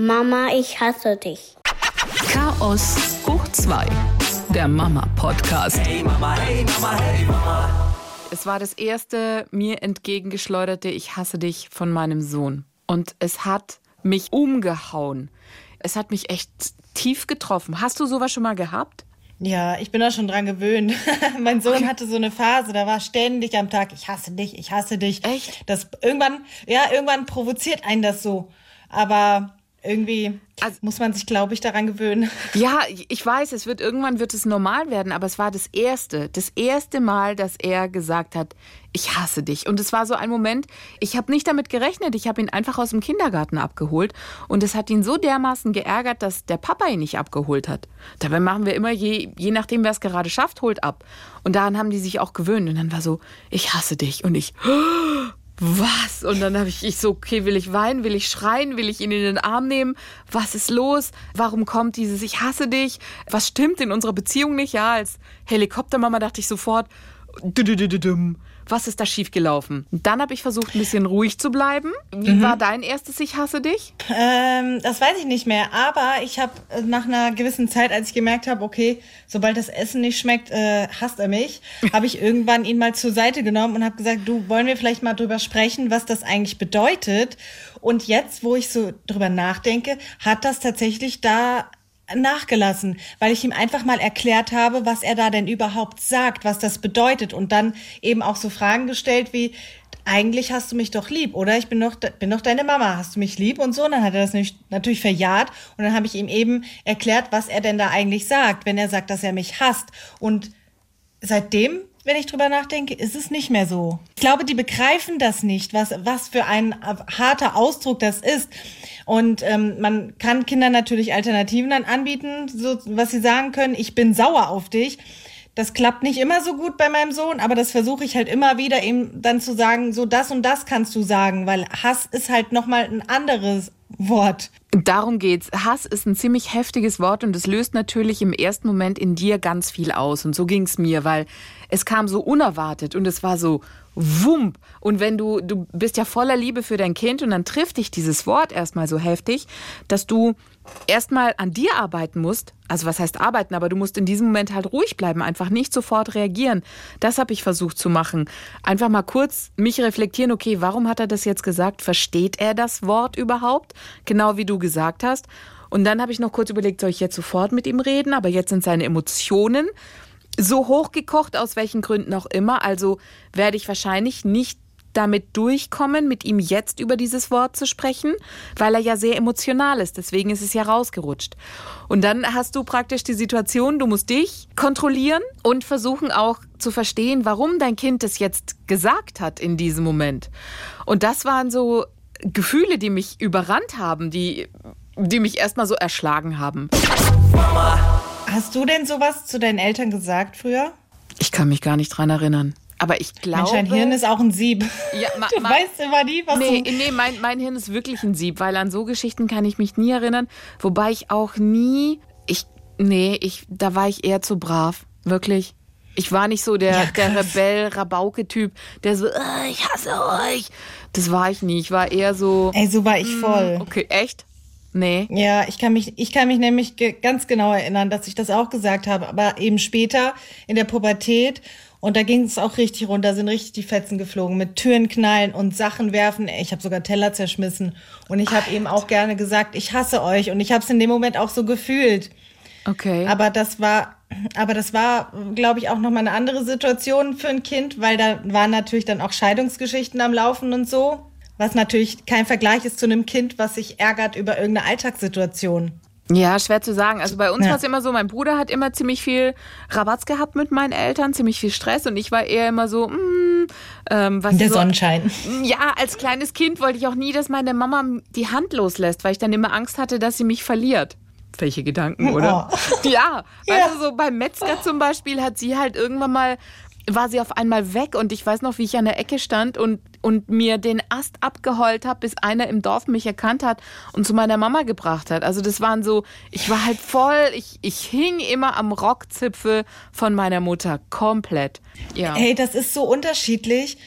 Mama, ich hasse dich. Chaos hoch 2. Der Mama-Podcast. Hey Mama, hey Mama, hey Mama. Es war das erste mir entgegengeschleuderte Ich hasse dich von meinem Sohn. Und es hat mich umgehauen. Es hat mich echt tief getroffen. Hast du sowas schon mal gehabt? Ja, ich bin da schon dran gewöhnt. mein Sohn hatte so eine Phase, da war ständig am Tag, ich hasse dich, ich hasse dich. Echt? Das irgendwann, ja, irgendwann provoziert einen das so. Aber irgendwie Also- muss man sich, glaube ich, daran gewöhnen. Ja, ich weiß, es wird irgendwann wird es normal werden, aber es war das erste, das erste Mal, dass er gesagt hat, ich hasse dich. Und es war so ein Moment, ich habe nicht damit gerechnet, ich habe ihn einfach aus dem Kindergarten abgeholt und es hat ihn so dermaßen geärgert, dass der Papa ihn nicht abgeholt hat. Dabei machen wir immer je je nachdem, wer es gerade schafft, holt ab. Und daran haben die sich auch gewöhnt und dann war so, ich hasse dich und ich was? Und dann habe ich, ich so, okay, will ich weinen, will ich schreien, will ich ihn in den Arm nehmen? Was ist los? Warum kommt dieses Ich hasse dich? Was stimmt in unserer Beziehung nicht? Ja, als Helikoptermama dachte ich sofort. Was ist da schiefgelaufen? Dann habe ich versucht, ein bisschen ruhig zu bleiben. Wie war dein erstes Ich hasse dich? Ähm, das weiß ich nicht mehr, aber ich habe nach einer gewissen Zeit, als ich gemerkt habe, okay, sobald das Essen nicht schmeckt, äh, hasst er mich, habe ich irgendwann ihn mal zur Seite genommen und habe gesagt, du, wollen wir vielleicht mal drüber sprechen, was das eigentlich bedeutet? Und jetzt, wo ich so drüber nachdenke, hat das tatsächlich da nachgelassen, weil ich ihm einfach mal erklärt habe, was er da denn überhaupt sagt, was das bedeutet und dann eben auch so Fragen gestellt wie, eigentlich hast du mich doch lieb, oder? Ich bin doch, bin doch deine Mama, hast du mich lieb und so? Und dann hat er das natürlich verjahrt und dann habe ich ihm eben erklärt, was er denn da eigentlich sagt, wenn er sagt, dass er mich hasst. Und seitdem, wenn ich drüber nachdenke, ist es nicht mehr so. Ich glaube, die begreifen das nicht, was, was für ein harter Ausdruck das ist. Und ähm, man kann Kindern natürlich Alternativen dann anbieten, so was sie sagen können, ich bin sauer auf dich. Das klappt nicht immer so gut bei meinem Sohn, aber das versuche ich halt immer wieder ihm dann zu sagen, so das und das kannst du sagen, weil Hass ist halt nochmal ein anderes Wort. Darum geht's. Hass ist ein ziemlich heftiges Wort und es löst natürlich im ersten Moment in dir ganz viel aus. Und so ging's mir, weil es kam so unerwartet und es war so wump. Und wenn du, du bist ja voller Liebe für dein Kind und dann trifft dich dieses Wort erstmal so heftig, dass du erstmal an dir arbeiten musst. Also was heißt arbeiten, aber du musst in diesem Moment halt ruhig bleiben, einfach nicht sofort reagieren. Das habe ich versucht zu machen. Einfach mal kurz mich reflektieren, okay, warum hat er das jetzt gesagt? Versteht er das Wort überhaupt? Genau wie du gesagt hast. Und dann habe ich noch kurz überlegt, soll ich jetzt sofort mit ihm reden? Aber jetzt sind seine Emotionen so hochgekocht, aus welchen Gründen auch immer. Also werde ich wahrscheinlich nicht damit durchkommen, mit ihm jetzt über dieses Wort zu sprechen, weil er ja sehr emotional ist. Deswegen ist es ja rausgerutscht. Und dann hast du praktisch die Situation, du musst dich kontrollieren und versuchen auch zu verstehen, warum dein Kind es jetzt gesagt hat in diesem Moment. Und das waren so Gefühle, die mich überrannt haben, die, die mich erstmal so erschlagen haben. Hast du denn sowas zu deinen Eltern gesagt früher? Ich kann mich gar nicht dran erinnern. Aber ich glaube. Mensch, dein Hirn ist auch ein Sieb. Ja, ma- du ma- weißt immer nie, was Nee, du... nee mein, mein Hirn ist wirklich ein Sieb, weil an so Geschichten kann ich mich nie erinnern. Wobei ich auch nie. Ich. Nee, ich, da war ich eher zu brav. Wirklich. Ich war nicht so der, Ja, der. Rebell-Rabauke-Typ, der so, "Ah, ich hasse euch. Das war ich nie. Ich war eher so. Ey, so war ich voll. Okay, echt? Nee. Ja, ich kann mich, ich kann mich nämlich ganz genau erinnern, dass ich das auch gesagt habe, aber eben später in der Pubertät und da ging es auch richtig runter, sind richtig die Fetzen geflogen mit Türen knallen und Sachen werfen. Ich habe sogar Teller zerschmissen und ich habe eben auch gerne gesagt, ich hasse euch und ich habe es in dem Moment auch so gefühlt. Okay. Aber das war, aber das war, glaube ich, auch nochmal eine andere Situation für ein Kind, weil da waren natürlich dann auch Scheidungsgeschichten am Laufen und so. Was natürlich kein Vergleich ist zu einem Kind, was sich ärgert über irgendeine Alltagssituation. Ja, schwer zu sagen. Also bei uns Ja. war es immer so, mein Bruder hat immer ziemlich viel Rabatz gehabt mit meinen Eltern, ziemlich viel Stress und ich war eher immer so, mm, ähm, was Der so, Sonnenschein. Ja, als kleines Kind wollte ich auch nie, dass meine Mama die Hand loslässt, weil ich dann immer Angst hatte, dass sie mich verliert. Welche Gedanken, oder? Ja, Ja. weißt du, so beim Metzger zum Beispiel hat sie halt irgendwann mal, war sie auf einmal weg und ich weiß noch, wie ich an der Ecke stand und, und mir den Ast abgeheult habe, bis einer im Dorf mich erkannt hat und zu meiner Mama gebracht hat. Also das waren so, ich war halt voll, ich, ich hing immer am Rockzipfel von meiner Mutter, komplett. Ja. Hey, das ist so unterschiedlich.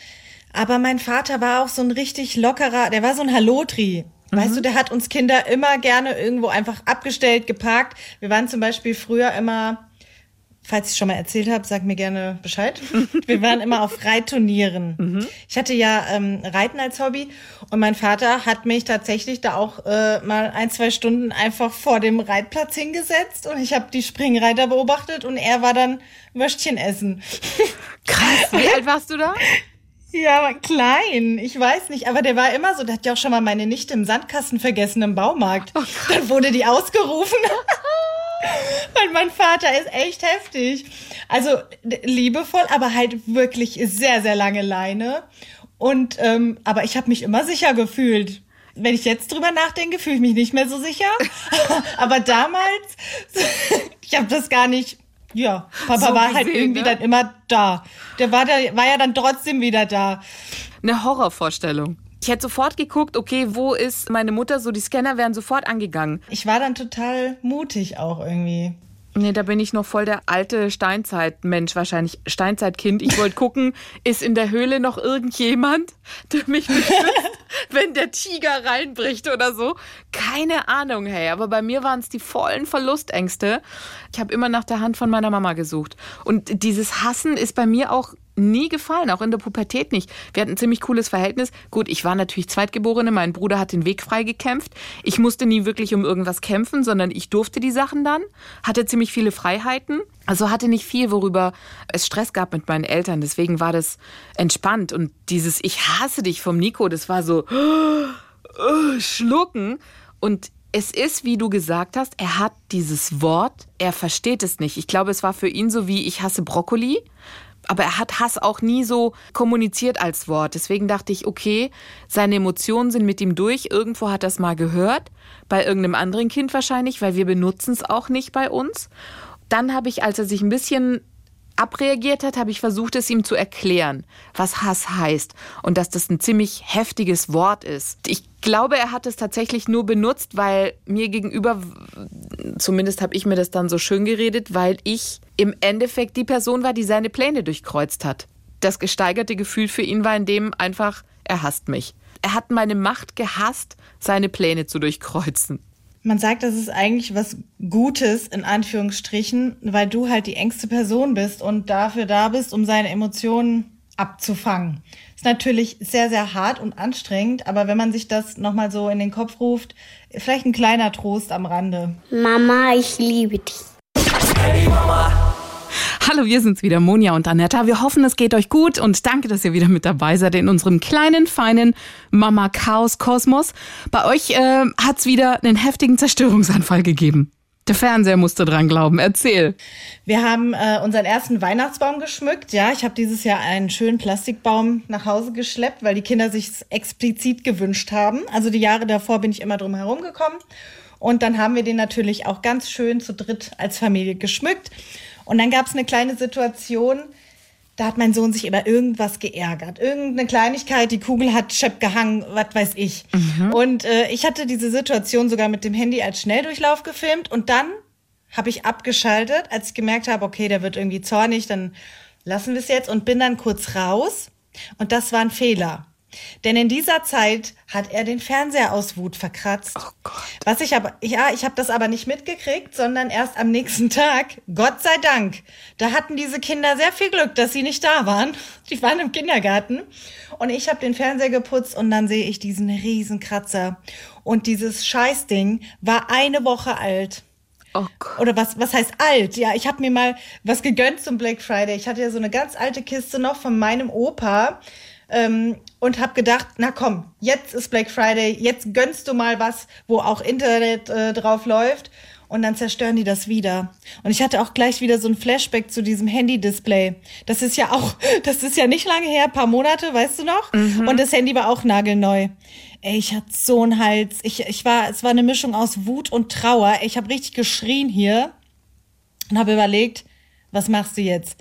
Aber mein Vater war auch so ein richtig lockerer, der war so ein Hallotri. Weißt du, der hat uns Kinder immer gerne irgendwo einfach abgestellt, geparkt. Wir waren zum Beispiel früher immer, falls ich schon mal erzählt habe, sag mir gerne Bescheid. Wir waren immer auf Reitturnieren. Ich hatte ja ähm, Reiten als Hobby und mein Vater hat mich tatsächlich da auch äh, mal ein, zwei Stunden einfach vor dem Reitplatz hingesetzt und ich habe die Springreiter beobachtet und er war dann Würstchen essen. Krass. Wie alt warst du da? Ja, klein. Ich weiß nicht, aber der war immer so. Der hat ja auch schon mal meine Nichte im Sandkasten vergessen im Baumarkt. Dann wurde die ausgerufen. Weil mein Vater ist echt heftig. Also liebevoll, aber halt wirklich sehr, sehr lange Leine. Und ähm, aber ich habe mich immer sicher gefühlt. Wenn ich jetzt drüber nachdenke, fühle ich mich nicht mehr so sicher. aber damals, ich habe das gar nicht. Ja, Papa So war halt gesehen, irgendwie ne? dann immer da. Der war da, war ja dann trotzdem wieder da. Eine Horrorvorstellung. Ich hätte sofort geguckt, okay, wo ist meine Mutter? So, die Scanner wären sofort angegangen. Ich war dann total mutig auch irgendwie. Nee, da bin ich noch voll der alte Steinzeitmensch, wahrscheinlich Steinzeitkind. Ich wollte gucken, ist in der Höhle noch irgendjemand, der mich beschützt, wenn der Tiger reinbricht oder so. Keine Ahnung, hey. Aber bei mir waren es die vollen Verlustängste. Ich habe immer nach der Hand von meiner Mama gesucht. Und dieses Hassen ist bei mir auch nie gefallen, auch in der Pubertät nicht. Wir hatten ein ziemlich cooles Verhältnis. Gut, ich war natürlich Zweitgeborene, mein Bruder hat den Weg frei gekämpft. Ich musste nie wirklich um irgendwas kämpfen, sondern ich durfte die Sachen dann, hatte ziemlich viele Freiheiten. Also hatte nicht viel, worüber es Stress gab mit meinen Eltern. Deswegen war das entspannt. Und dieses Ich hasse dich vom Nico, das war so schlucken. Und es ist, wie du gesagt hast, er hat dieses Wort, er versteht es nicht. Ich glaube, es war für ihn so wie ich hasse Brokkoli. Aber er hat Hass auch nie so kommuniziert als Wort. Deswegen dachte ich, okay, seine Emotionen sind mit ihm durch. Irgendwo hat er es mal gehört. Bei irgendeinem anderen Kind wahrscheinlich, weil wir benutzen es auch nicht bei uns. Dann habe ich, als er sich ein bisschen abreagiert hat, habe ich versucht, es ihm zu erklären, was Hass heißt und dass das ein ziemlich heftiges Wort ist. Ich glaube, er hat es tatsächlich nur benutzt, weil mir gegenüber, zumindest habe ich mir das dann so schön geredet, weil ich im Endeffekt die Person war, die seine Pläne durchkreuzt hat. Das gesteigerte Gefühl für ihn war in dem einfach, er hasst mich. Er hat meine Macht gehasst, seine Pläne zu durchkreuzen. Man sagt, das ist eigentlich was Gutes, in Anführungsstrichen, weil du halt die engste Person bist und dafür da bist, um seine Emotionen abzufangen. Ist natürlich sehr, sehr hart und anstrengend, aber wenn man sich das nochmal so in den Kopf ruft, vielleicht ein kleiner Trost am Rande. Mama, ich liebe dich. Hey Mama, Hallo, wir sind's wieder, Monja und Anetta. Wir hoffen, es geht euch gut und danke, dass ihr wieder mit dabei seid in unserem kleinen, feinen Mama Chaos Kosmos. Bei euch äh, hat's wieder einen heftigen Zerstörungsanfall gegeben. Der Fernseher musste dran glauben. Erzähl. Wir haben äh, unseren ersten Weihnachtsbaum geschmückt. Ja, ich habe dieses Jahr einen schönen Plastikbaum nach Hause geschleppt, weil die Kinder sich explizit gewünscht haben. Also die Jahre davor bin ich immer drum herum gekommen. Und dann haben wir den natürlich auch ganz schön zu dritt als Familie geschmückt. Und dann gab es eine kleine Situation, da hat mein Sohn sich über irgendwas geärgert. Irgendeine Kleinigkeit, die Kugel hat schepp gehangen, was weiß ich. Und äh, ich hatte diese Situation sogar mit dem Handy als Schnelldurchlauf gefilmt und dann habe ich abgeschaltet, als ich gemerkt habe, okay, der wird irgendwie zornig, dann lassen wir es jetzt und bin dann kurz raus. Und das war ein Fehler. Denn in dieser Zeit hat er den Fernseher aus Wut verkratzt. Oh Gott. Was ich aber, ja, ich habe das aber nicht mitgekriegt, sondern erst am nächsten Tag. Gott sei Dank. Da hatten diese Kinder sehr viel Glück, dass sie nicht da waren. Die waren im Kindergarten. Und ich habe den Fernseher geputzt und dann sehe ich diesen riesen Kratzer. Und dieses Scheißding war eine Woche alt. Oh. Oder was, was heißt alt? Ja, ich habe mir mal was gegönnt zum Black Friday. Ich hatte ja so eine ganz alte Kiste noch von meinem Opa ähm, und habe gedacht, na komm, jetzt ist Black Friday, jetzt gönnst du mal was, wo auch Internet äh, drauf läuft. Und dann zerstören die das wieder. Und ich hatte auch gleich wieder so ein Flashback zu diesem Handy-Display. Das ist ja auch, das ist ja nicht lange her, paar Monate, weißt du noch? Und das Handy war auch nagelneu. Ey, ich hatte so einen Hals. Ich, ich war, es war eine Mischung aus Wut und Trauer. Ich habe richtig geschrien hier und habe überlegt, was machst du jetzt?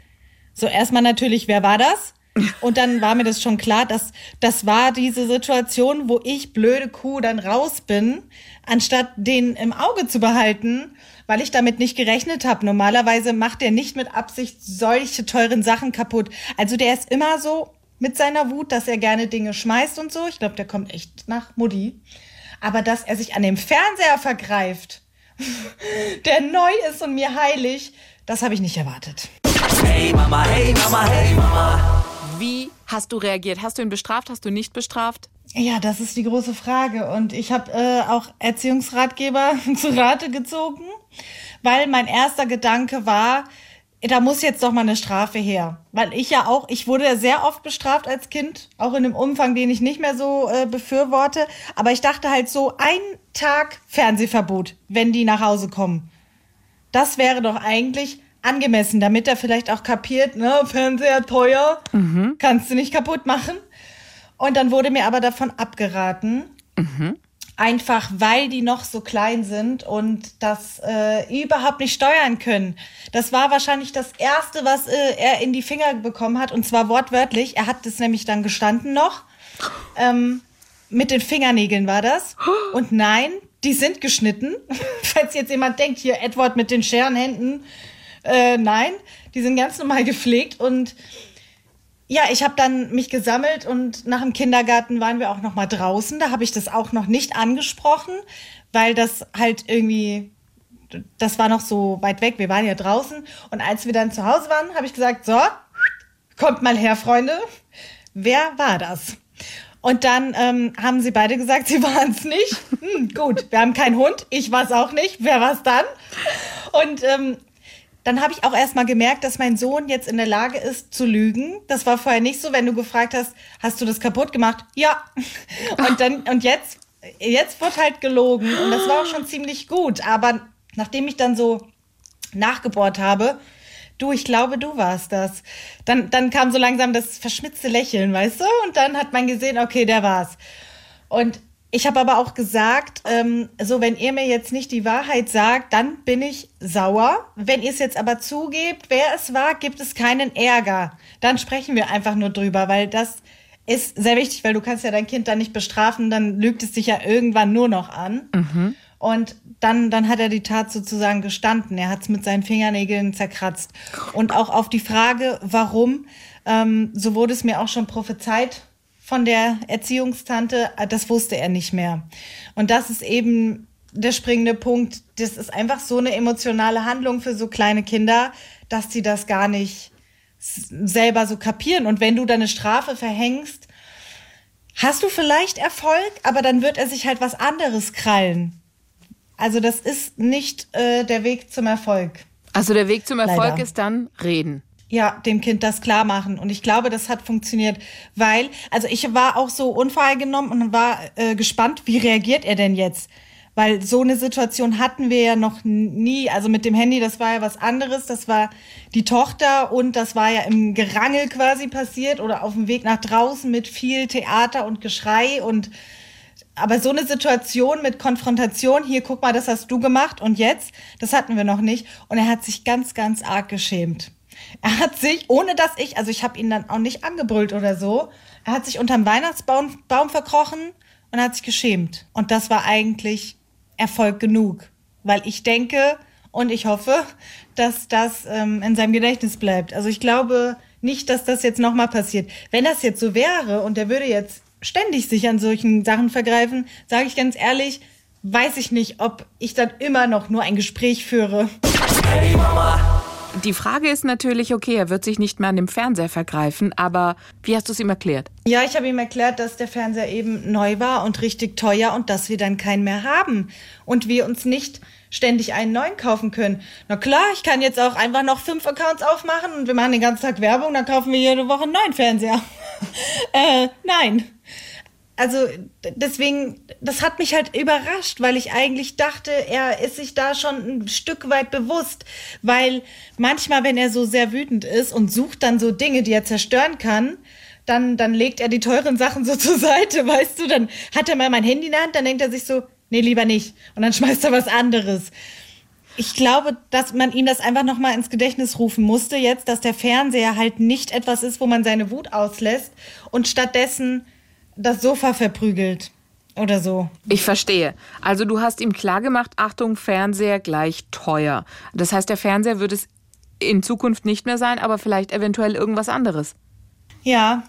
So erstmal natürlich, wer war das? Und dann war mir das schon klar, dass das war diese Situation, wo ich blöde Kuh dann raus bin, anstatt den im Auge zu behalten, weil ich damit nicht gerechnet habe. Normalerweise macht er nicht mit Absicht solche teuren Sachen kaputt. Also der ist immer so mit seiner Wut, dass er gerne Dinge schmeißt und so. Ich glaube, der kommt echt nach Mutti. Aber dass er sich an dem Fernseher vergreift, der neu ist und mir heilig, das habe ich nicht erwartet. Hey Mama, hey Mama, hey Mama. Wie hast du reagiert? Hast du ihn bestraft? Hast du nicht bestraft? Ja, das ist die große Frage. Und ich habe äh, auch Erziehungsratgeber zu Rate gezogen, weil mein erster Gedanke war, da muss jetzt doch mal eine Strafe her. Weil ich ja auch, ich wurde sehr oft bestraft als Kind, auch in einem Umfang, den ich nicht mehr so äh, befürworte. Aber ich dachte halt so, ein Tag Fernsehverbot, wenn die nach Hause kommen. Das wäre doch eigentlich angemessen, damit er vielleicht auch kapiert, ne, Fernseher teuer, kannst du nicht kaputt machen. Und dann wurde mir aber davon abgeraten. Einfach weil die noch so klein sind und das äh, überhaupt nicht steuern können. Das war wahrscheinlich das Erste, was äh, er in die Finger bekommen hat. Und zwar wortwörtlich. Er hat es nämlich dann gestanden noch. Ähm, mit den Fingernägeln war das. Und nein, die sind geschnitten. Falls jetzt jemand denkt, hier Edward mit den Scherenhänden. Äh, nein, die sind ganz normal gepflegt und ja, ich habe dann mich gesammelt und nach dem Kindergarten waren wir auch noch mal draußen. Da habe ich das auch noch nicht angesprochen, weil das halt irgendwie das war noch so weit weg. Wir waren ja draußen und als wir dann zu Hause waren, habe ich gesagt, so, kommt mal her, Freunde. Wer war das? Und dann ähm, haben sie beide gesagt, sie waren es nicht. Hm, gut, wir haben keinen Hund. Ich war es auch nicht. Wer war es dann? Und ähm, dann habe ich auch erst mal gemerkt, dass mein Sohn jetzt in der Lage ist zu lügen. Das war vorher nicht so, wenn du gefragt hast, hast du das kaputt gemacht? Ja. Und dann und jetzt jetzt wird halt gelogen und das war auch schon ziemlich gut, aber nachdem ich dann so nachgebohrt habe, du, ich glaube, du warst das. Dann dann kam so langsam das verschmitzte Lächeln, weißt du? Und dann hat man gesehen, okay, der war's. Und ich habe aber auch gesagt, ähm, so wenn ihr mir jetzt nicht die Wahrheit sagt, dann bin ich sauer. Wenn ihr es jetzt aber zugebt, wer es war, gibt es keinen Ärger. Dann sprechen wir einfach nur drüber, weil das ist sehr wichtig, weil du kannst ja dein Kind dann nicht bestrafen, dann lügt es dich ja irgendwann nur noch an. Und dann, dann hat er die Tat sozusagen gestanden. Er hat es mit seinen Fingernägeln zerkratzt. Und auch auf die Frage, warum, ähm, so wurde es mir auch schon prophezeit von der Erziehungstante, äh, das wusste er nicht mehr. Und das ist eben der springende Punkt. Das ist einfach so eine emotionale Handlung für so kleine Kinder, dass sie das gar nicht selber so kapieren. Und wenn du dann eine Strafe verhängst, hast du vielleicht Erfolg, aber dann wird er sich halt was anderes krallen. Also das ist nicht äh, der Weg zum Erfolg. Also der Weg zum Erfolg Leider. ist dann reden. Ja, dem Kind das klar machen. Und ich glaube, das hat funktioniert, weil, also ich war auch so unvoreingenommen und war äh, gespannt, wie reagiert er denn jetzt? Weil so eine Situation hatten wir ja noch nie. Also mit dem Handy, das war ja was anderes. Das war die Tochter und das war ja im Gerangel quasi passiert oder auf dem Weg nach draußen mit viel Theater und Geschrei und aber so eine Situation mit Konfrontation, hier guck mal, das hast du gemacht und jetzt, das hatten wir noch nicht. Und er hat sich ganz, ganz arg geschämt. Er hat sich, ohne dass ich, also ich habe ihn dann auch nicht angebrüllt oder so, er hat sich unterm Weihnachtsbaum Baum verkrochen und hat sich geschämt. Und das war eigentlich Erfolg genug. Weil ich denke und ich hoffe, dass das ähm, in seinem Gedächtnis bleibt. Also ich glaube nicht, dass das jetzt nochmal passiert. Wenn das jetzt so wäre und er würde jetzt ständig sich an solchen Sachen vergreifen, sage ich ganz ehrlich, weiß ich nicht, ob ich dann immer noch nur ein Gespräch führe. Hey Mama. Die Frage ist natürlich, okay, er wird sich nicht mehr an dem Fernseher vergreifen, aber wie hast du es ihm erklärt? Ja, ich habe ihm erklärt, dass der Fernseher eben neu war und richtig teuer und dass wir dann keinen mehr haben und wir uns nicht ständig einen neuen kaufen können. Na klar, ich kann jetzt auch einfach noch fünf Accounts aufmachen und wir machen den ganzen Tag Werbung, dann kaufen wir jede Woche einen neuen Fernseher. äh, nein. Also deswegen, das hat mich halt überrascht, weil ich eigentlich dachte, er ist sich da schon ein Stück weit bewusst, weil manchmal, wenn er so sehr wütend ist und sucht dann so Dinge, die er zerstören kann, dann, dann legt er die teuren Sachen so zur Seite, weißt du, dann hat er mal mein Handy in der Hand, dann denkt er sich so, nee, lieber nicht. Und dann schmeißt er was anderes. Ich glaube, dass man ihm das einfach nochmal ins Gedächtnis rufen musste jetzt, dass der Fernseher halt nicht etwas ist, wo man seine Wut auslässt und stattdessen das Sofa verprügelt oder so. Ich verstehe. Also du hast ihm klargemacht, Achtung, Fernseher gleich teuer. Das heißt, der Fernseher wird es in Zukunft nicht mehr sein, aber vielleicht eventuell irgendwas anderes. Ja,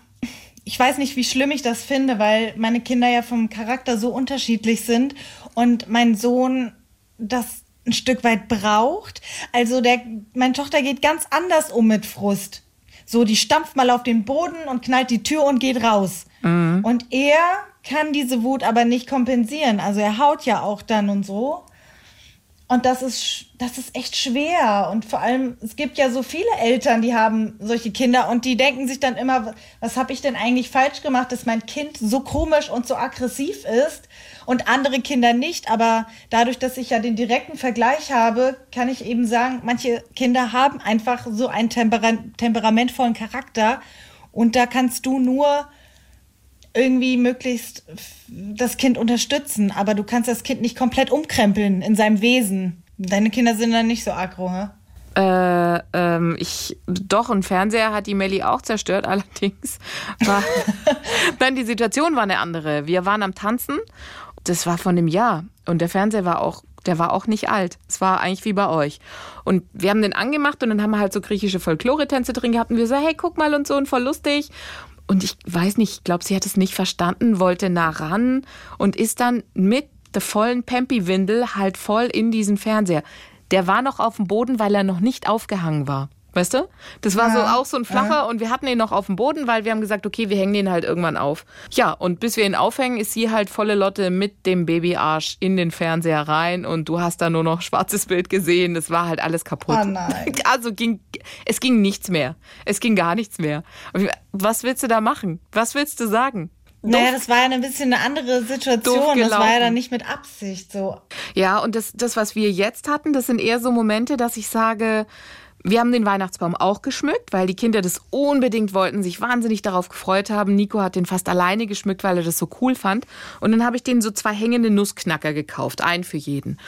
ich weiß nicht, wie schlimm ich das finde, weil meine Kinder ja vom Charakter so unterschiedlich sind und mein Sohn das ein Stück weit braucht. Also der, meine Tochter geht ganz anders um mit Frust. So, die stampft mal auf den Boden und knallt die Tür und geht raus. Mhm. Und er kann diese Wut aber nicht kompensieren. Also er haut ja auch dann und so. Und das ist, das ist echt schwer. Und vor allem, es gibt ja so viele Eltern, die haben solche Kinder und die denken sich dann immer, was habe ich denn eigentlich falsch gemacht, dass mein Kind so komisch und so aggressiv ist und andere Kinder nicht. Aber dadurch, dass ich ja den direkten Vergleich habe, kann ich eben sagen, manche Kinder haben einfach so einen Temper temperamentvollen Charakter und da kannst du nur irgendwie möglichst das Kind unterstützen, aber du kannst das Kind nicht komplett umkrempeln in seinem Wesen. Deine Kinder sind dann nicht so aggro, hä? Äh, ähm, ich, doch, ein Fernseher hat die Melli auch zerstört, allerdings war, dann die Situation war eine andere. Wir waren am Tanzen, das war von dem Jahr und der Fernseher war auch der war auch nicht alt. Es war eigentlich wie bei euch. Und wir haben den angemacht und dann haben wir halt so griechische Folklore-Tänze drin gehabt und wir so, hey, guck mal und so und voll lustig. Und ich weiß nicht, ich glaube, sie hat es nicht verstanden, wollte nah ran und ist dann mit der vollen Pempi-Windel halt voll in diesen Fernseher. Der war noch auf dem Boden, weil er noch nicht aufgehangen war. Weißt du? Das war ja, so auch so ein flacher ja. und wir hatten ihn noch auf dem Boden, weil wir haben gesagt, okay, wir hängen den halt irgendwann auf. Ja, und bis wir ihn aufhängen, ist sie halt volle Lotte mit dem Babyarsch in den Fernseher rein und du hast da nur noch schwarzes Bild gesehen. Das war halt alles kaputt. Oh nein. Also ging, es ging nichts mehr. Es ging gar nichts mehr. Was willst du da machen? Was willst du sagen? Naja, das war ja ein bisschen eine andere Situation. Das war ja dann nicht mit Absicht so. Ja, und das, das, was wir jetzt hatten, das sind eher so Momente, dass ich sage, wir haben den Weihnachtsbaum auch geschmückt, weil die Kinder das unbedingt wollten, sich wahnsinnig darauf gefreut haben. Nico hat den fast alleine geschmückt, weil er das so cool fand. Und dann habe ich denen so zwei hängende Nussknacker gekauft, einen für jeden.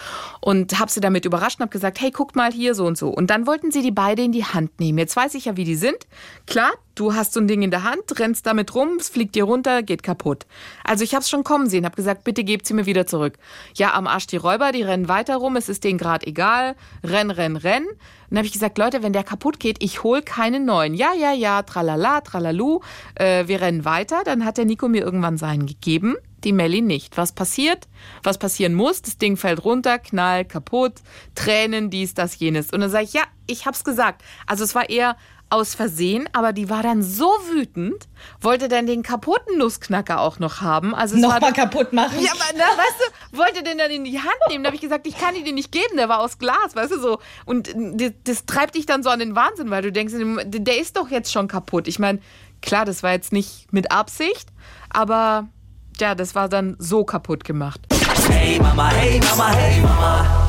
Und habe sie damit überrascht und habe gesagt, hey, guckt mal hier so und so. Und dann wollten sie die beide in die Hand nehmen. Jetzt weiß ich ja, wie die sind. Klar, du hast so ein Ding in der Hand, rennst damit rum, es fliegt dir runter, geht kaputt. Also ich habe es schon kommen sehen, habe gesagt, bitte gebt sie mir wieder zurück. Ja, am Arsch die Räuber, die rennen weiter rum, es ist denen gerade egal, renn, renn, renn. Dann habe ich gesagt, Leute, wenn der kaputt geht, ich hol keinen neuen. Ja, ja, ja, tralala, tralalu, äh, wir rennen weiter. Dann hat der Nico mir irgendwann seinen gegeben, die Melli nicht. Was passiert? Was passieren muss? Das Ding fällt runter, knall, kaputt, Tränen, dies, das, jenes. Und dann sage ich, ja, ich hab's gesagt. Also es war eher aus Versehen, aber die war dann so wütend, wollte dann den kaputten Nussknacker auch noch haben. Also Nochmal kaputt machen. Ja, aber na, weißt du, wollte den dann in die Hand nehmen. Da habe ich gesagt, ich kann ihn dir nicht geben, der war aus Glas, weißt du so. Und das, das treibt dich dann so an den Wahnsinn, weil du denkst, der ist doch jetzt schon kaputt. Ich meine, klar, das war jetzt nicht mit Absicht, aber ja, das war dann so kaputt gemacht. Hey Mama, hey Mama, hey Mama.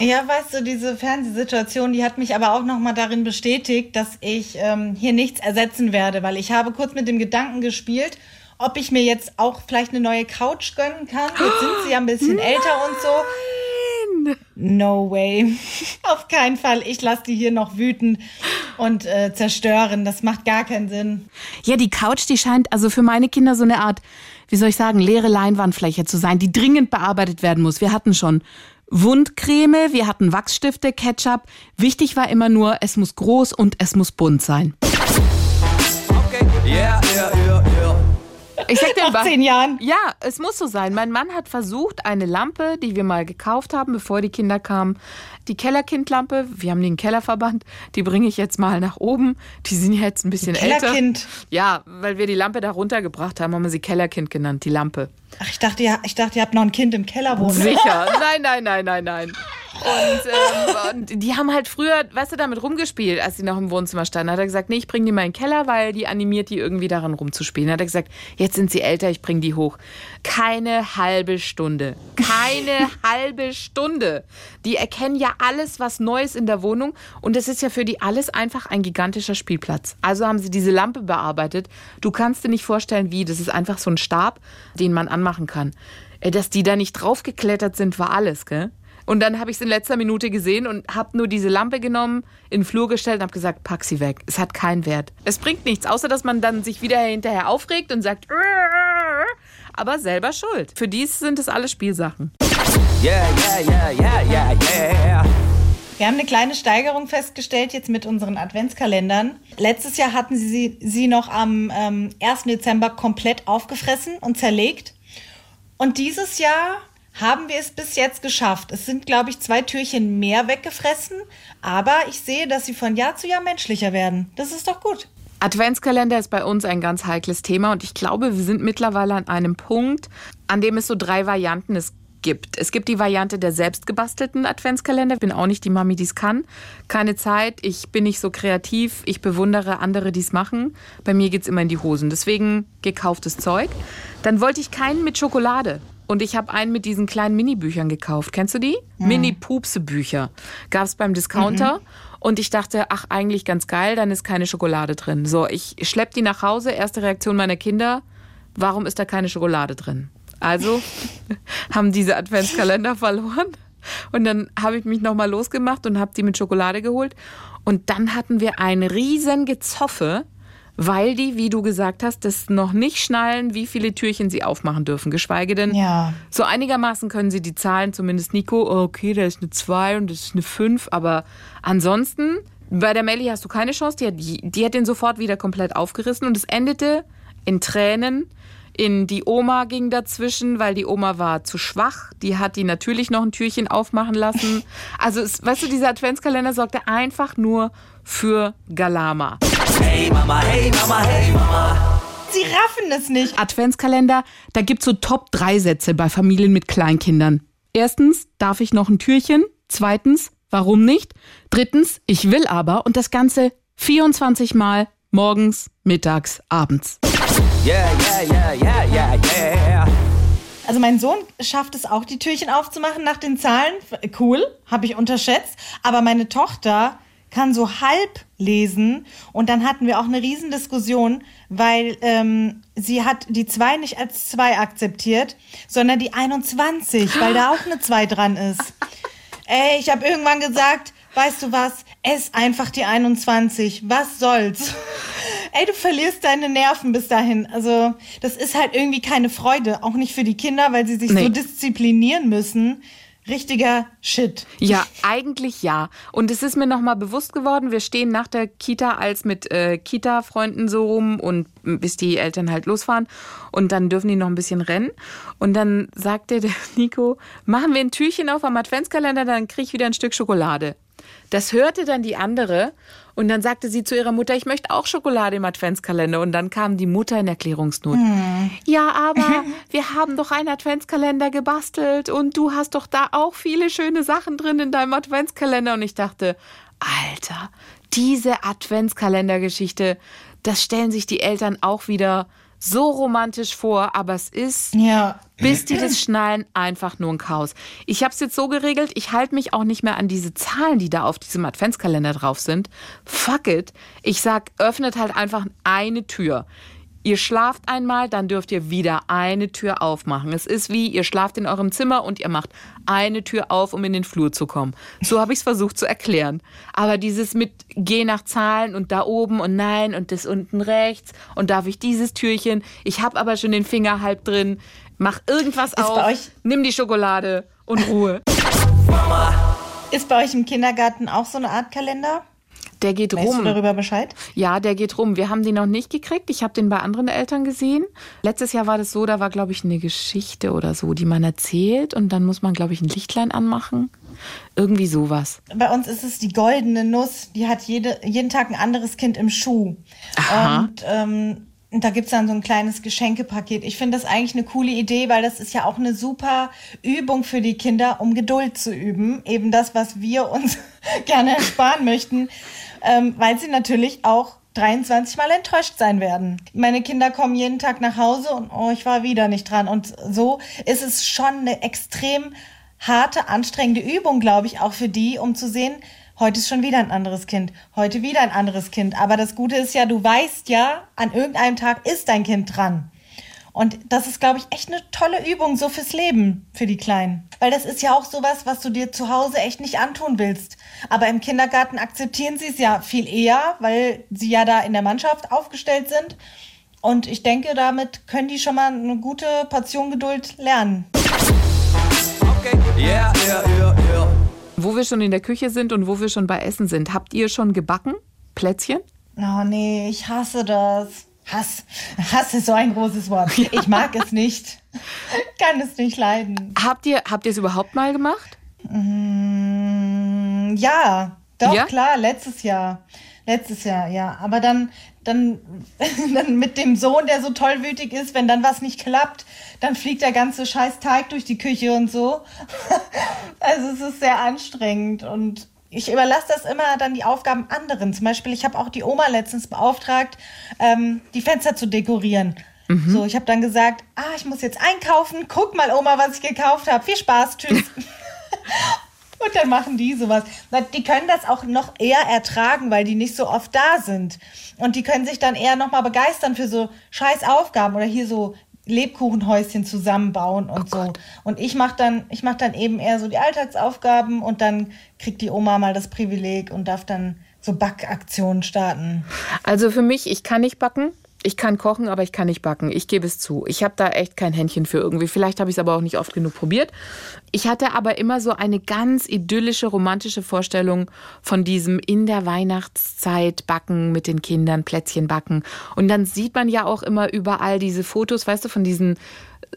Ja, weißt du, diese Fernsehsituation, die hat mich aber auch nochmal darin bestätigt, dass ich ähm, hier nichts ersetzen werde, weil ich habe kurz mit dem Gedanken gespielt, ob ich mir jetzt auch vielleicht eine neue Couch gönnen kann. Jetzt sind sie ja ein bisschen Nein. älter und so. No way. Auf keinen Fall. Ich lasse die hier noch wüten und äh, zerstören. Das macht gar keinen Sinn. Ja, die Couch, die scheint also für meine Kinder so eine Art, wie soll ich sagen, leere Leinwandfläche zu sein, die dringend bearbeitet werden muss. Wir hatten schon Wundcreme, wir hatten Wachsstifte, Ketchup. Wichtig war immer nur, es muss groß und es muss bunt sein. Okay. Yeah, yeah, yeah, yeah. Ich sag dir Nach zehn Jahren. Ja, es muss so sein. Mein Mann hat versucht, eine Lampe, die wir mal gekauft haben, bevor die Kinder kamen, die Kellerkindlampe, wir haben den Keller verbannt, die bringe ich jetzt mal nach oben. Die sind jetzt ein bisschen die Kellerkind. älter. Ja, weil wir die Lampe da runtergebracht haben, haben wir sie Kellerkind genannt, die Lampe. Ach, ich dachte, ja, ich dachte, ihr habt noch ein Kind im Keller wohnen. Sicher. Nein, nein, nein, nein, nein. Und, ähm, und, die haben halt früher, weißt du, damit rumgespielt, als sie noch im Wohnzimmer standen. Hat er gesagt, nee, ich bringe die mal in den Keller, weil die animiert die irgendwie daran rumzuspielen. Hat er gesagt, jetzt sind sie älter, ich bringe die hoch. Keine halbe Stunde. Keine halbe Stunde. Die erkennen ja alles, was Neues in der Wohnung. Und es ist ja für die alles einfach ein gigantischer Spielplatz. Also haben sie diese Lampe bearbeitet. Du kannst dir nicht vorstellen, wie. Das ist einfach so ein Stab, den man anmachen kann. Dass die da nicht draufgeklettert sind, war alles, gell? Und dann habe ich es in letzter Minute gesehen und habe nur diese Lampe genommen, in den Flur gestellt und habe gesagt, pack sie weg. Es hat keinen Wert. Es bringt nichts, außer dass man dann sich wieder hinterher aufregt und sagt, aber selber schuld. Für dies sind es alles Spielsachen. Yeah, yeah, yeah, yeah, yeah, yeah. Wir haben eine kleine Steigerung festgestellt jetzt mit unseren Adventskalendern. Letztes Jahr hatten sie sie noch am ähm, 1. Dezember komplett aufgefressen und zerlegt. Und dieses Jahr haben wir es bis jetzt geschafft. Es sind, glaube ich, zwei Türchen mehr weggefressen, aber ich sehe, dass sie von Jahr zu Jahr menschlicher werden. Das ist doch gut. Adventskalender ist bei uns ein ganz heikles Thema und ich glaube, wir sind mittlerweile an einem Punkt, an dem es so drei Varianten es gibt. Es gibt die Variante der selbstgebastelten Adventskalender. Ich bin auch nicht die Mami, die es kann. Keine Zeit, ich bin nicht so kreativ, ich bewundere andere, die es machen. Bei mir geht es immer in die Hosen. Deswegen gekauftes Zeug. Dann wollte ich keinen mit Schokolade. Und ich habe einen mit diesen kleinen Mini-Büchern gekauft. Kennst du die? Mhm. Mini-Pupse-Bücher. Gab es beim Discounter. Mhm. Und ich dachte, ach, eigentlich ganz geil, dann ist keine Schokolade drin. So, ich schlepp die nach Hause. Erste Reaktion meiner Kinder, warum ist da keine Schokolade drin? Also haben diese Adventskalender verloren. Und dann habe ich mich nochmal losgemacht und habe die mit Schokolade geholt. Und dann hatten wir ein riesen Gezoffe weil die, wie du gesagt hast, das noch nicht schnallen, wie viele Türchen sie aufmachen dürfen. Geschweige denn, ja. so einigermaßen können sie die Zahlen, zumindest Nico, okay, da ist eine 2 und das ist eine 5, aber ansonsten, bei der Melli hast du keine Chance, die hat, die hat den sofort wieder komplett aufgerissen und es endete in Tränen. In die Oma ging dazwischen, weil die Oma war zu schwach. Die hat die natürlich noch ein Türchen aufmachen lassen. Also, es, weißt du, dieser Adventskalender sorgte einfach nur für Galama. Hey Mama, hey Mama, hey Mama. Sie raffen es nicht. Adventskalender, da gibt es so Top 3 Sätze bei Familien mit Kleinkindern. Erstens, darf ich noch ein Türchen? Zweitens, warum nicht? Drittens, ich will aber. Und das Ganze 24 Mal morgens, mittags, abends. Yeah, yeah, yeah, yeah, yeah, yeah. Also mein Sohn schafft es auch, die Türchen aufzumachen nach den Zahlen. Cool, habe ich unterschätzt. Aber meine Tochter kann so halb lesen. Und dann hatten wir auch eine Riesendiskussion, weil ähm, sie hat die zwei nicht als zwei akzeptiert, sondern die 21, weil da auch eine zwei dran ist. Ey, ich habe irgendwann gesagt, weißt du was, ess einfach die 21, was soll's? Ey, du verlierst deine Nerven bis dahin. Also, das ist halt irgendwie keine Freude, auch nicht für die Kinder, weil sie sich nee. so disziplinieren müssen richtiger Shit. Ja, eigentlich ja. Und es ist mir nochmal bewusst geworden, wir stehen nach der Kita als mit äh, Kita-Freunden so rum und bis die Eltern halt losfahren und dann dürfen die noch ein bisschen rennen. Und dann sagte der Nico, machen wir ein Türchen auf am Adventskalender, dann kriege ich wieder ein Stück Schokolade. Das hörte dann die andere und dann sagte sie zu ihrer Mutter, ich möchte auch Schokolade im Adventskalender. Und dann kam die Mutter in Erklärungsnot. Hm. Ja, aber wir haben doch einen Adventskalender gebastelt und du hast doch da auch viele schöne Sachen drin in deinem Adventskalender. Und ich dachte, Alter, diese Adventskalendergeschichte, das stellen sich die Eltern auch wieder so romantisch vor, aber es ist, ja. bis die das schnallen, einfach nur ein Chaos. Ich habe es jetzt so geregelt, ich halte mich auch nicht mehr an diese Zahlen, die da auf diesem Adventskalender drauf sind. Fuck it. Ich sag, öffnet halt einfach eine Tür. Ihr schlaft einmal, dann dürft ihr wieder eine Tür aufmachen. Es ist wie, ihr schlaft in eurem Zimmer und ihr macht eine Tür auf, um in den Flur zu kommen. So habe ich es versucht zu erklären. Aber dieses mit geh nach Zahlen und da oben und nein und das unten rechts und darf ich dieses Türchen, ich habe aber schon den Finger halb drin, mach irgendwas ist auf, nimm die Schokolade und Ruhe. Ist bei euch im Kindergarten auch so eine Art Kalender? Der geht weißt rum. Du darüber Bescheid? Ja, der geht rum. Wir haben den noch nicht gekriegt. Ich habe den bei anderen Eltern gesehen. Letztes Jahr war das so, da war, glaube ich, eine Geschichte oder so, die man erzählt und dann muss man, glaube ich, ein Lichtlein anmachen. Irgendwie sowas. Bei uns ist es die goldene Nuss. Die hat jede, jeden Tag ein anderes Kind im Schuh. Aha. Und ähm, da gibt's dann so ein kleines Geschenkepaket. Ich finde das eigentlich eine coole Idee, weil das ist ja auch eine super Übung für die Kinder, um Geduld zu üben. Eben das, was wir uns gerne ersparen möchten ähm, weil sie natürlich auch 23 Mal enttäuscht sein werden. Meine Kinder kommen jeden Tag nach Hause und oh, ich war wieder nicht dran. Und so ist es schon eine extrem harte, anstrengende Übung, glaube ich, auch für die, um zu sehen, heute ist schon wieder ein anderes Kind, heute wieder ein anderes Kind. Aber das Gute ist ja, du weißt ja, an irgendeinem Tag ist dein Kind dran. Und das ist, glaube ich, echt eine tolle Übung so fürs Leben, für die Kleinen. Weil das ist ja auch sowas, was du dir zu Hause echt nicht antun willst. Aber im Kindergarten akzeptieren sie es ja viel eher, weil sie ja da in der Mannschaft aufgestellt sind. Und ich denke, damit können die schon mal eine gute Portion Geduld lernen. Okay. Yeah, yeah, yeah, yeah. Wo wir schon in der Küche sind und wo wir schon bei Essen sind, habt ihr schon gebacken? Plätzchen? Oh nee, ich hasse das. Hass. Hass ist so ein großes Wort. Ich mag es nicht. Kann es nicht leiden. Habt ihr, habt ihr es überhaupt mal gemacht? Mm, ja, doch, Ja? klar, letztes Jahr. Letztes Jahr, ja. Aber dann, dann, dann mit dem Sohn, der so tollwütig ist, wenn dann was nicht klappt, dann fliegt der ganze scheiß Teig durch die Küche und so. Also es ist sehr anstrengend und ich überlasse das immer dann die Aufgaben anderen. Zum Beispiel, ich habe auch die Oma letztens beauftragt, ähm, die Fenster zu dekorieren. So, ich habe dann gesagt, ah, ich muss jetzt einkaufen. Guck mal, Oma, was ich gekauft habe. Viel Spaß, tschüss. Und dann machen die sowas. Die können das auch noch eher ertragen, weil die nicht so oft da sind. Und die können sich dann eher nochmal begeistern für so scheiß Aufgaben oder hier so Lebkuchenhäuschen zusammenbauen und so. Und ich mache dann, ich mach dann eben eher so die Alltagsaufgaben und dann kriegt die Oma mal das Privileg und darf dann so Backaktionen starten. Also für mich, ich kann nicht backen. Ich kann kochen, aber ich kann nicht backen. Ich gebe es zu. Ich habe da echt kein Händchen für irgendwie. Vielleicht habe ich es aber auch nicht oft genug probiert. Ich hatte aber immer so eine ganz idyllische, romantische Vorstellung von diesem in der Weihnachtszeit backen mit den Kindern, Plätzchen backen. Und dann sieht man ja auch immer überall diese Fotos, weißt du, von diesen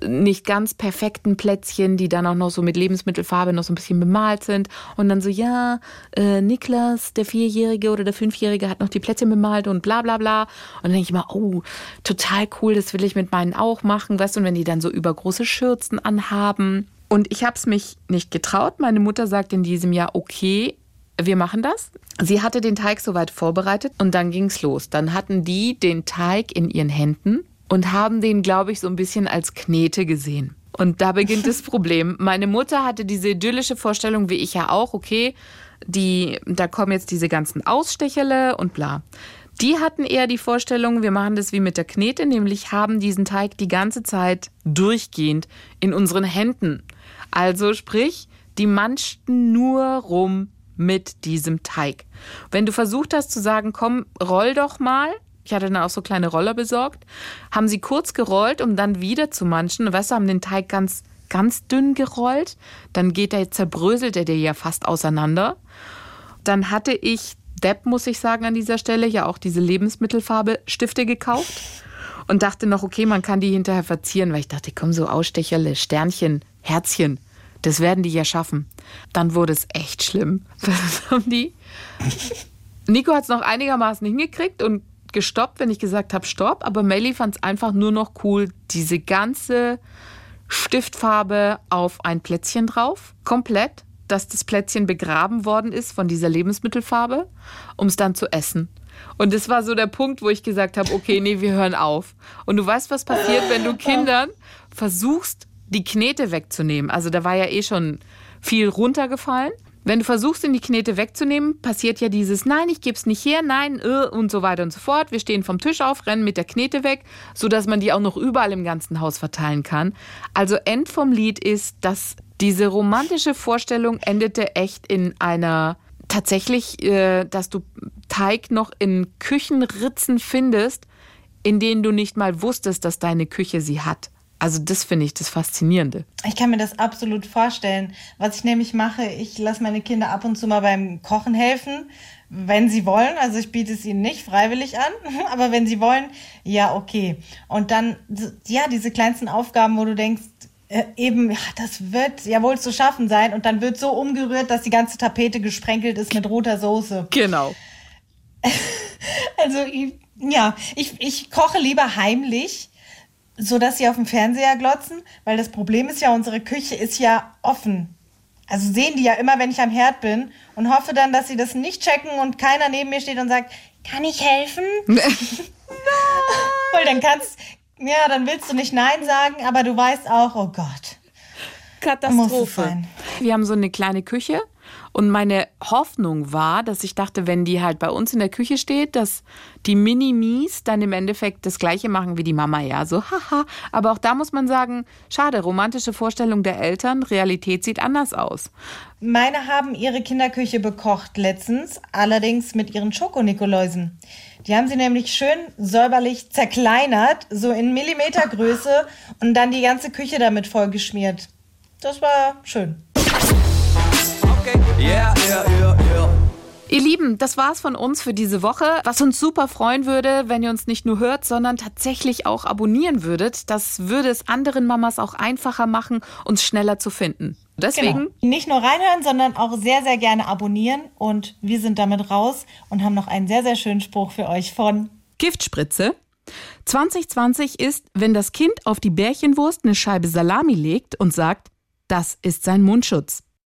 nicht ganz perfekten Plätzchen, die dann auch noch so mit Lebensmittelfarbe noch so ein bisschen bemalt sind. Und dann so, ja, äh, Niklas, der Vierjährige oder der Fünfjährige, hat noch die Plätzchen bemalt und bla bla bla. Und dann denke ich mal, oh, total cool, das will ich mit meinen auch machen. Weißt du, und wenn die dann so übergroße Schürzen anhaben. Und ich habe es mich nicht getraut. Meine Mutter sagt in diesem Jahr, okay, wir machen das. Sie hatte den Teig soweit vorbereitet und dann ging's los. Dann hatten die den Teig in ihren Händen und haben den, glaube ich, so ein bisschen als Knete gesehen. Und da beginnt das Problem. Meine Mutter hatte diese idyllische Vorstellung, wie ich ja auch, okay, die, da kommen jetzt diese ganzen Ausstecherle und bla. Die hatten eher die Vorstellung, wir machen das wie mit der Knete, nämlich haben diesen Teig die ganze Zeit durchgehend in unseren Händen. Also sprich, die manschten nur rum mit diesem Teig. Wenn du versucht hast zu sagen, komm, roll doch mal, ich hatte dann auch so kleine Roller besorgt, haben sie kurz gerollt, um dann wieder zu manchen. Weißt du, haben den Teig ganz, ganz dünn gerollt. Dann geht er, zerbröselt er dir ja fast auseinander. Dann hatte ich, Depp muss ich sagen an dieser Stelle, ja auch diese Lebensmittelfarbe Stifte gekauft. Und dachte noch, okay, man kann die hinterher verzieren, weil ich dachte, komm, so Ausstecherle, Sternchen, Herzchen, das werden die ja schaffen. Dann wurde es echt schlimm. Was haben die? Nico hat es noch einigermaßen hingekriegt und gestoppt, wenn ich gesagt habe, stopp. Aber Melly fand es einfach nur noch cool, diese ganze Stiftfarbe auf ein Plätzchen drauf, komplett, dass das Plätzchen begraben worden ist von dieser Lebensmittelfarbe, um es dann zu essen. Und das war so der Punkt, wo ich gesagt habe, okay, nee, wir hören auf. Und du weißt, was passiert, wenn du Kindern versuchst, die Knete wegzunehmen. Also da war ja eh schon viel runtergefallen. Wenn du versuchst, in die Knete wegzunehmen, passiert ja dieses Nein, ich geb's nicht her, nein, äh, und so weiter und so fort. Wir stehen vom Tisch auf, rennen mit der Knete weg, sodass man die auch noch überall im ganzen Haus verteilen kann. Also End vom Lied ist, dass diese romantische Vorstellung endete echt in einer tatsächlich, äh, dass du Teig noch in Küchenritzen findest, in denen du nicht mal wusstest, dass deine Küche sie hat. Also das finde ich das Faszinierende. Ich kann mir das absolut vorstellen. Was ich nämlich mache, ich lasse meine Kinder ab und zu mal beim Kochen helfen, wenn sie wollen. Also ich biete es ihnen nicht freiwillig an, aber wenn sie wollen, ja, okay. Und dann, ja, diese kleinsten Aufgaben, wo du denkst, äh, eben, ja, das wird ja wohl zu schaffen sein. Und dann wird so umgerührt, dass die ganze Tapete gesprenkelt ist mit roter Soße. Genau. Also, ja, ich, ich koche lieber heimlich, so dass sie auf dem Fernseher glotzen, weil das Problem ist ja, unsere Küche ist ja offen. Also sehen die ja immer, wenn ich am Herd bin und hoffe dann, dass sie das nicht checken und keiner neben mir steht und sagt, kann ich helfen? Weil dann kannst, ja, dann willst du nicht Nein sagen, aber du weißt auch, oh Gott. Katastrophe. sein. Wir haben so eine kleine Küche und meine Hoffnung war, dass ich dachte, wenn die halt bei uns in der Küche steht, dass die Minimis dann im Endeffekt das gleiche machen wie die Mama, ja, so haha. Aber auch da muss man sagen, schade, romantische Vorstellung der Eltern, Realität sieht anders aus. Meine haben ihre Kinderküche bekocht letztens, allerdings mit ihren Schokonikoläusen. Die haben sie nämlich schön säuberlich zerkleinert, so in Millimetergröße und dann die ganze Küche damit vollgeschmiert. Das war schön. Okay, yeah, Ihr Lieben, das war's von uns für diese Woche. Was uns super freuen würde, wenn ihr uns nicht nur hört, sondern tatsächlich auch abonnieren würdet. Das würde es anderen Mamas auch einfacher machen, uns schneller zu finden. Deswegen Genau. Nicht nur reinhören, sondern auch sehr, sehr gerne abonnieren. Und wir sind damit raus und haben noch einen sehr, sehr schönen Spruch für euch von Giftspritze. 2020 ist, wenn das Kind auf die Bärchenwurst eine Scheibe Salami legt und sagt, das ist sein Mundschutz.